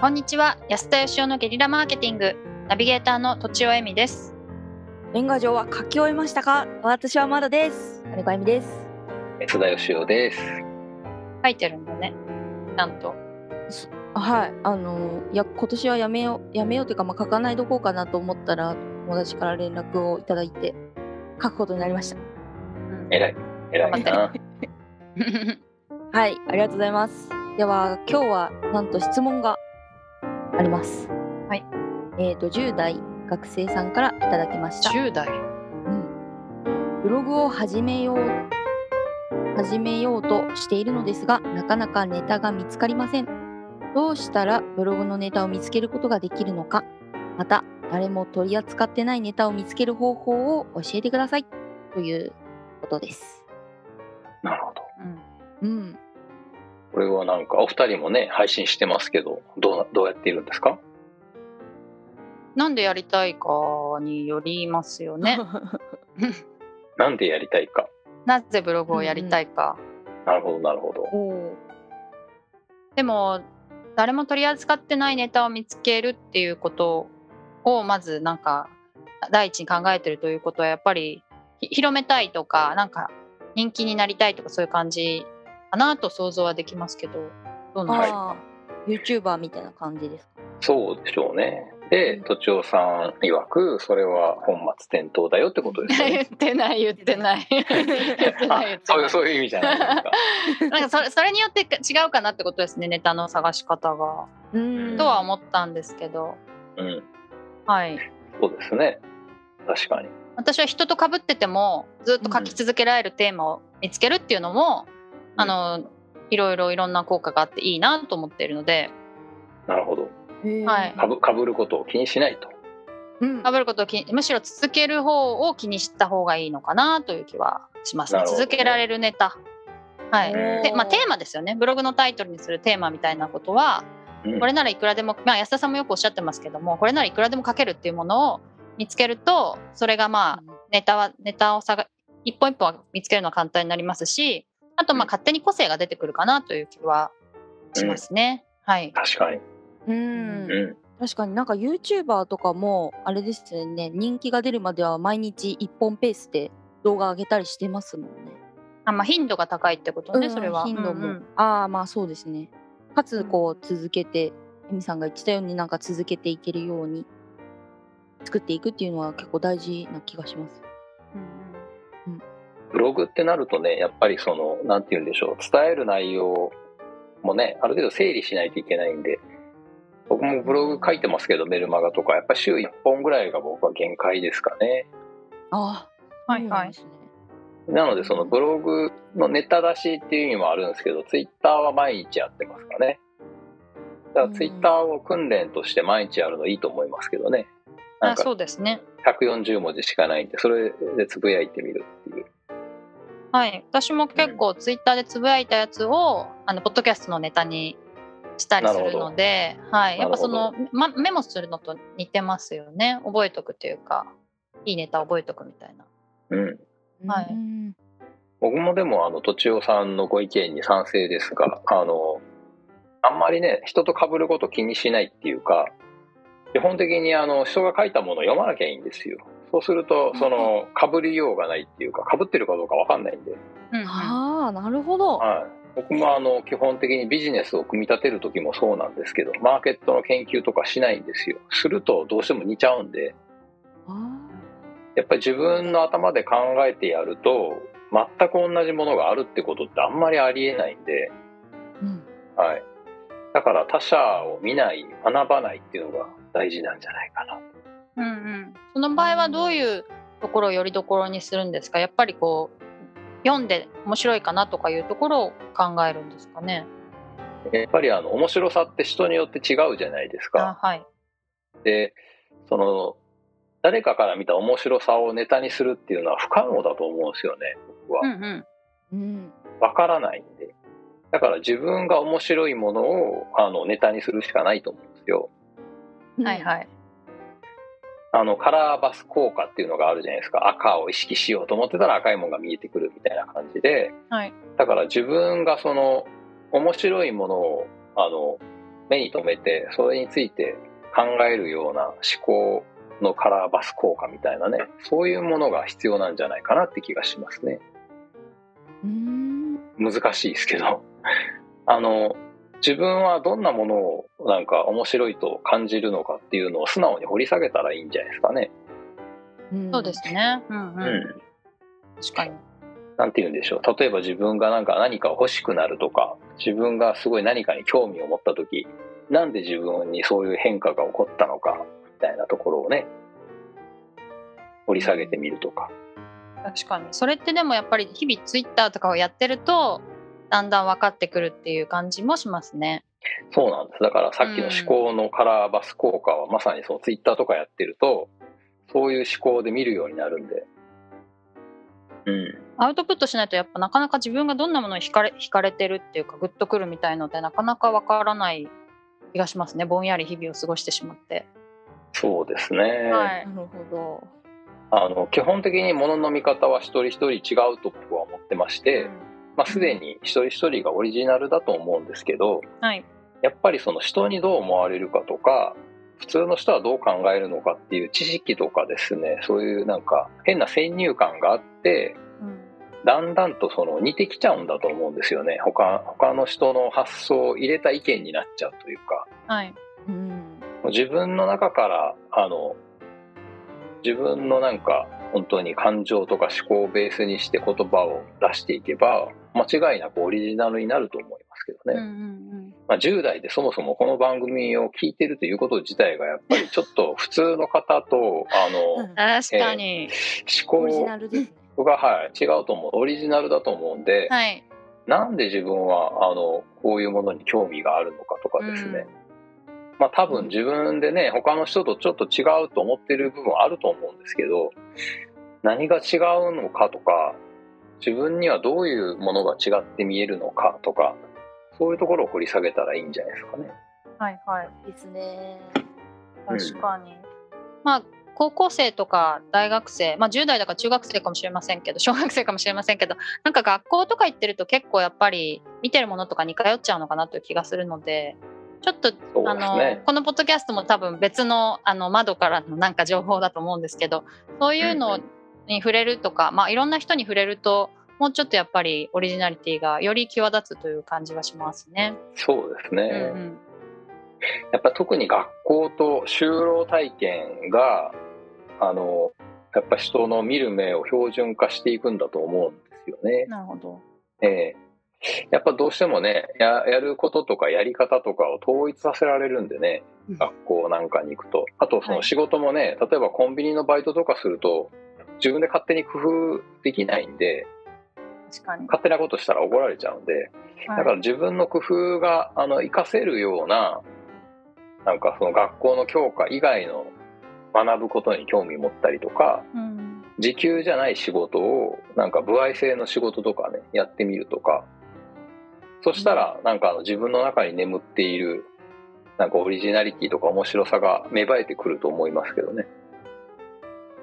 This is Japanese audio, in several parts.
こんにちは。安田義雄のゲリラマーケティング。ナビゲーターのとちおえみです。年賀状は書き終えましたか？私はまだです。金子恵美です。津田義雄です。書いてるんだね。ちゃんと。はい。あのいや今年はやめようやめようというかまあ書かないどこうかなと思ったら友達から連絡をいただいて書くことになりました。うん。偉い。偉いな。はい。ありがとうございます。では今日はなんと質問があります。はい。えっ、と10代学生さんからいただきました。10代。うん。ブログを始めよう始めようとしているのですがなかなかネタが見つかりません。どうしたらブログのネタを見つけることができるのかまた誰も取り扱ってないネタを見つける方法を教えてください。ということです。なるほど。うん。うんこれはなんかお二人もね配信してますけどどうなどうやっているんですか？なんでやりたいかによりますよね なんでやりたいか？なぜブログをやりたいか、なるほどなるほど。でも誰も取り扱ってないネタを見つけるっていうことをまずなんか第一に考えてるということはやっぱりひ広めたいとかなんか人気になりたいとかそういう感じかなと想像はできますけどどうなんですか、YouTuber みたいな感じですか？そうでしょうね。で、うん。とちおさん曰くそれは本末転倒だよってことですね。ってない言ってない。言ってない。言ってなあいそういうそういう意味じゃないですか。なんかそれそれによって違うかなってことですねネタの探し方が、うん。とは思ったんですけど。うん、はい。そうですね。確かに。私は人と被っててもずっと書き続けられるテーマを見つけるっていうのも、あのいろいろいろんな効果があっていいなと思っているので。なるほど。はい。かぶかぶることを気にしないと。うん。被ることを気にむしろ続ける方を気にした方がいいのかなという気はしますね。続けられるネタ。はい。うんでまあ、テーマですよね。ブログのタイトルにするテーマみたいなことはうん。これならいくらでも、まあ、安田さんもよくおっしゃってますけどもこれならいくらでも書けるっていうものを見つけるとそれがまあネタはネタを探一本一本見つけるのは簡単になりますしあとまあ勝手に個性が出てくるかなという気はしますね。はい、確かに。うんうん。確かになんか YouTuber とかもあれですよね人気が出るまでは毎日1本ペースで動画上げたりしてますもんね。あまあ、頻度が高いってことね、うんそれは。頻度も、うんうんああまあそうですね。かつこう続けてエミさんが言ってたようになんか続けていけるように作っていくっていうのは結構大事な気がします。ブログってなるとね、やっぱりその、なんて言うんでしょう、伝える内容もね、ある程度整理しないといけないんで、僕もブログ書いてますけど、メルマガとか、やっぱり週1本ぐらいが僕は限界ですかね。ああはいはい。なんですねなので、そのブログのネタ出しっていう意味もあるんですけど、ツイッターは毎日やってますかね。だからツイッターを訓練として毎日やるのいいと思いますけどね。なんかあそうですね。140文字しかないんで、それでつぶやいてみるっていう。はい、私も結構ツイッターでつぶやいたやつをあのポッドキャストのネタにしたりするので、はい、やっぱその、ま、メモするのと似てますよね。覚えとくというかいいネタ覚えとくみたいな。うん。はい。うん。僕もでもあのとちおさんのご意見に賛成ですがあのあんまりね人と被ること気にしないっていうか基本的にあの人が書いたものを読まなきゃいいんですよそうするとその被りようがないっていうか被ってるかどうか分かんないんで、うんうん。ああなるほど。はい、僕もあの基本的にビジネスを組み立てる時もそうなんですけどマーケットの研究とかしないんですよ。するとどうしても似ちゃうんで。あやっぱり自分の頭で考えてやると全く同じものがあるってことってあんまりありえないんで。ーうん。はい。だから他者を見ない、学ばないっていうのが大事なんじゃないかな。うんうん、その場合はどういうところをよりどころにするんですか？やっぱりこう読んで面白いかなとかいうところを考えるんですかね？やっぱりあの面白さって人によって違うじゃないですか。あはい、で、その、誰かから見た面白さをネタにするっていうのは不可能だと思うんですよね、僕は。うんうんうんわからないんで。だから自分が面白いものをあのネタにするしかないと思うんですよ。はいはい。あのカラーバス効果っていうのがあるじゃないですか。赤を意識しようと思ってたら赤いものが見えてくるみたいな感じで。はい。だから自分がその面白いものをあの目に留めてそれについて考えるような思考のカラーバス効果みたいなねそういうものが必要なんじゃないかなって気がしますね。うん。難しいですけど。あの自分はどんなものをなんか面白いと感じるのかっていうのを素直に掘り下げたらいいんじゃないですかね。うんそうですね。うんうん。うん。確かに。なんて言うんでしょう。例えば自分がなんか何か欲しくなるとか、自分がすごい何かに興味を持った時、なんで自分にそういう変化が起こったのか、みたいなところをね、掘り下げてみるとか。確かに。それってでもやっぱり日々ツイッターとかをやってると、だんだん分かってくるっていう感じもしますね。そうなんです。だからさっきの思考のカラーバス効果はまさにそのツイッターとかやってると、そういう思考で見るようになるんで。うん。アウトプットしないとやっぱなかなか自分がどんなものに惹かれ惹かれてるっていうかグッとくるみたいのってなかなか分からない気がしますね。ぼんやり日々を過ごしてしまって。そうですね。はい。なるほど。あの基本的に物の見方は一人一人違うと僕は思ってまして、まあ、すでに一人一人がオリジナルだと思うんですけどはい。やっぱりその人にどう思われるかとか普通の人はどう考えるのかっていう知識とかですねそういうなんか変な先入観があってうんだんだんとその似てきちゃうんだと思うんですよね他他の人の発想を入れた意見になっちゃうというかはい。うん。自分の中からあの自分のなんか本当に感情とか思考をベースにして言葉を出していけば間違いなくオリジナルになると思いますけどね、うんうんまあ、10代でそもそもこの番組を聞いてるということ自体がやっぱりちょっと普通の方とあのうん。確かに。思オリジ考。が、はい、違うと思うオリジナルだと思うんで、はい。なんで自分はあのこういうものに興味があるのかとかですね、まあ多分自分でね他の人とちょっと違うと思ってる部分あると思うんですけど何が違うのかとか自分にはどういうものが違って見えるのかとかそういうところを掘り下げたらいいんじゃないですかね。はいはい。ですね。うん確かに。まあ高校生とか大学生、まあ、10代だから中学生かもしれませんけど小学生かもしれませんけどなんか学校とか行ってると結構やっぱり見てるものとかに通っちゃうのかなという気がするのでちょっと、そうあの。このポッドキャストも多分別のあの窓からのなんか情報だと思うんですけどそういううんのに触れるとか、まあ、いろんな人に触れるともうちょっとやっぱりオリジナリティがより際立つという感じはしますね。そうですね。うんうんやっぱ特に学校と就労体験があのやっぱ人の見る目を標準化していくんだと思うんですよね。なるほど。ええやっぱどうしてもねややることとかやり方とかを統一させられるんでねうん学校なんかに行くとあとそはいの仕事もね、例えばコンビニのバイトとかすると自分で勝手に工夫できないんで。勝手なことしたら怒られちゃうんでだから自分の工夫があの活かせるようななんかその学校の教科以外の学ぶことに興味持ったりとかうん時給じゃない仕事をなんか歩合制の仕事とかねやってみるとかそしたらなんかあの自分の中に眠っているなんかオリジナリティとか面白さが芽生えてくると思いますけどね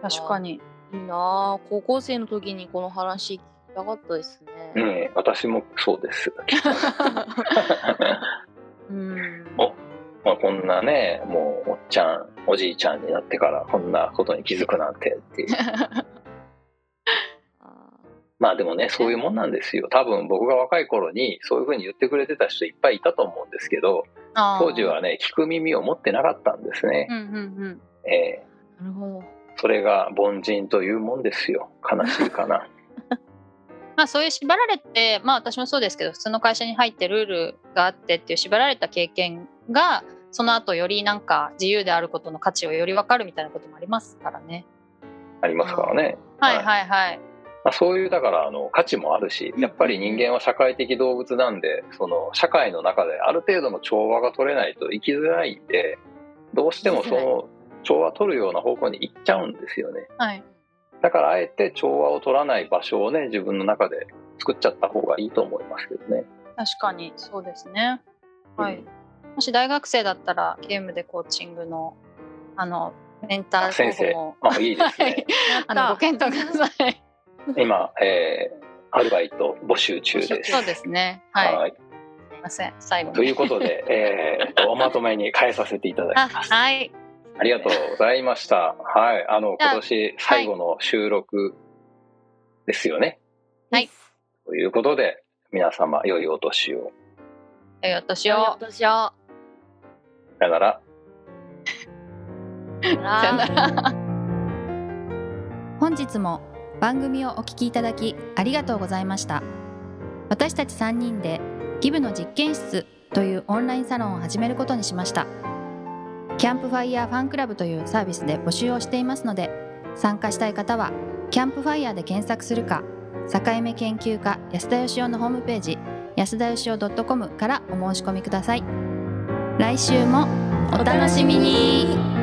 確かに。いいなあ。高校生の時にこの話聞きたかったですうね。ん私もそうです、うん。おまあ、こんなねもうおっちゃんおじいちゃんになってからこんなことに気づくなんてっていう。あまあでもねそういうもんなんですよ。多分僕が若い頃にそういうふうに言ってくれてた人いっぱいいたと思うんですけど当時はね聞く耳を持ってなかったんですね、うんうんうん。え。なるほど。それが凡人というもんですよ。悲しいかな。まあそういう縛られて、まあ私もそうですけど、普通の会社に入ってルールがあってっていう縛られた経験が、その後よりなんか自由であることの価値をより分かるみたいなこともありますからね。ありますからね、はい。はい。はい。まあ、そういうだからあの価値もあるしやっぱり人間は社会的動物なんでその社会の中である程度の調和が取れないと生きづらいんでどうしてもその調和取るような方向に行っちゃうんですよねはい。だからあえて調和を取らない場所をね自分の中で作っちゃった方がいいと思いますけどね確かにそうですね。はい。うんもし大学生だったらゲームでコーチングのあのメンター先生もあいいですはいねあのご検討ください。今、えーアルバイト募集中ですそうですね。はい。はいません最後にということで、えーと、おまとめに変えさせていただきあます。はいありがとうございました。はい。あの、今年最後の収録ですよね。はい。ということで、皆様、良いお年を。良いお年よをいお年を。さよなら。さよなら本日も番組をお聞きいただきありがとうございました私たち3人でギブの実験室というオンラインサロンを始めることにしましたキャンプファイヤーファンクラブというサービスで募集をしていますので参加したい方はキャンプファイヤーで検索するか境目研究家安田義雄のホームページ安田義雄 .com からお申し込みください。来週もお楽しみに。